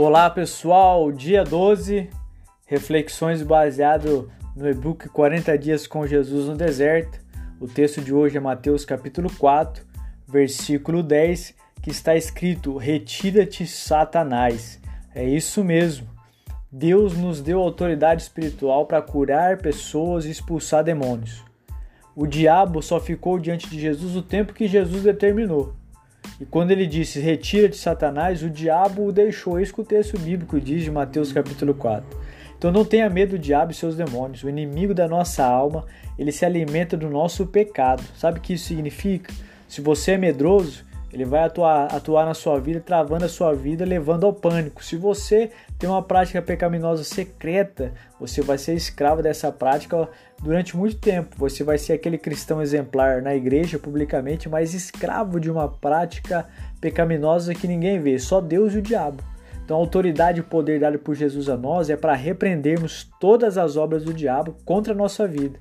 Olá pessoal, dia 12, reflexões baseado no e-book 40 dias com Jesus no deserto. O texto de hoje é Mateus capítulo 4, versículo 10, que está escrito: Retira-te, Satanás. É isso mesmo. Deus nos deu autoridade espiritual para curar pessoas e expulsar demônios. O diabo só ficou diante de Jesus o tempo que Jesus determinou. E quando ele disse, retira-te Satanás, o diabo o deixou. Eis que o texto bíblico diz de Mateus capítulo 4. Então não tenha medo do diabo e seus demônios. O inimigo da nossa alma, ele se alimenta do nosso pecado. Sabe o que isso significa? Se você é medroso, ele vai atuar, atuar na sua vida, travando a sua vida, levando ao pânico. Se você tem uma prática pecaminosa secreta, você vai ser escravo dessa prática durante muito tempo. Você vai ser aquele cristão exemplar na igreja, publicamente, mas escravo de uma prática pecaminosa que ninguém vê, só Deus e o diabo. Então, a autoridade e o poder dado por Jesus a nós é para repreendermos todas as obras do diabo contra a nossa vida.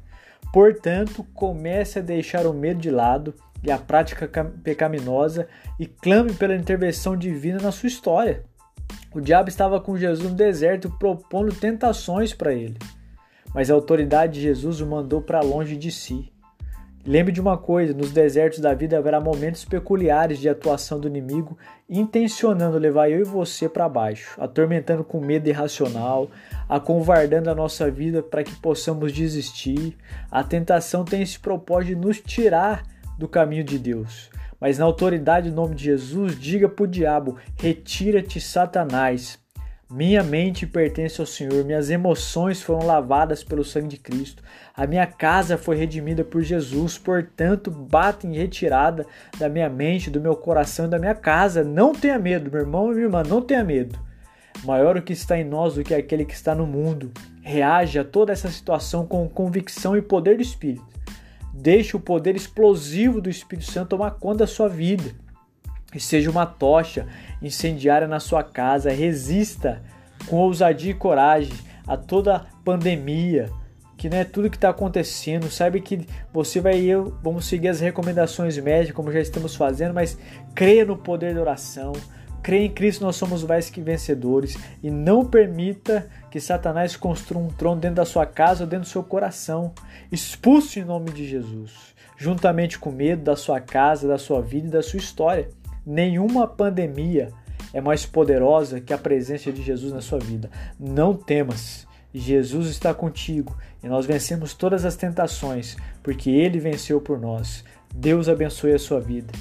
Portanto, comece a deixar o medo de lado e a prática pecaminosa e clame pela intervenção divina na sua história. O diabo estava com Jesus no deserto propondo tentações para ele, mas a autoridade de Jesus o mandou para longe de si. Lembre de uma coisa: nos desertos da vida haverá momentos peculiares de atuação do inimigo, intencionando levar eu e você para baixo, atormentando com medo irracional, acovardando a nossa vida para que possamos desistir. A tentação tem esse propósito de nos tirar do caminho de Deus. Mas na autoridade do nome de Jesus, diga para o diabo: retira-te, Satanás. Minha mente pertence ao Senhor, minhas emoções foram lavadas pelo sangue de Cristo, a minha casa foi redimida por Jesus, portanto, bata em retirada da minha mente, do meu coração e da minha casa. Não tenha medo, meu irmão e minha irmã, não tenha medo. Maior o que está em nós do que aquele que está no mundo. Reage a toda essa situação com convicção e poder do Espírito. Deixe o poder explosivo do Espírito Santo tomar conta da sua vida. E seja uma tocha incendiária na sua casa. Resista com ousadia e coragem a toda pandemia, que não é tudo que está acontecendo. Sabe que você vai e eu vamos seguir as recomendações médicas, como já estamos fazendo, mas creia no poder da oração. Creia em Cristo, nós somos mais que vencedores. E não permita que Satanás construa um trono dentro da sua casa ou dentro do seu coração. Expulse em nome de Jesus, juntamente com medo da sua casa, da sua vida e da sua história. Nenhuma pandemia é mais poderosa que a presença de Jesus na sua vida. Não temas. Jesus está contigo e nós vencemos todas as tentações, porque ele venceu por nós. Deus abençoe a sua vida.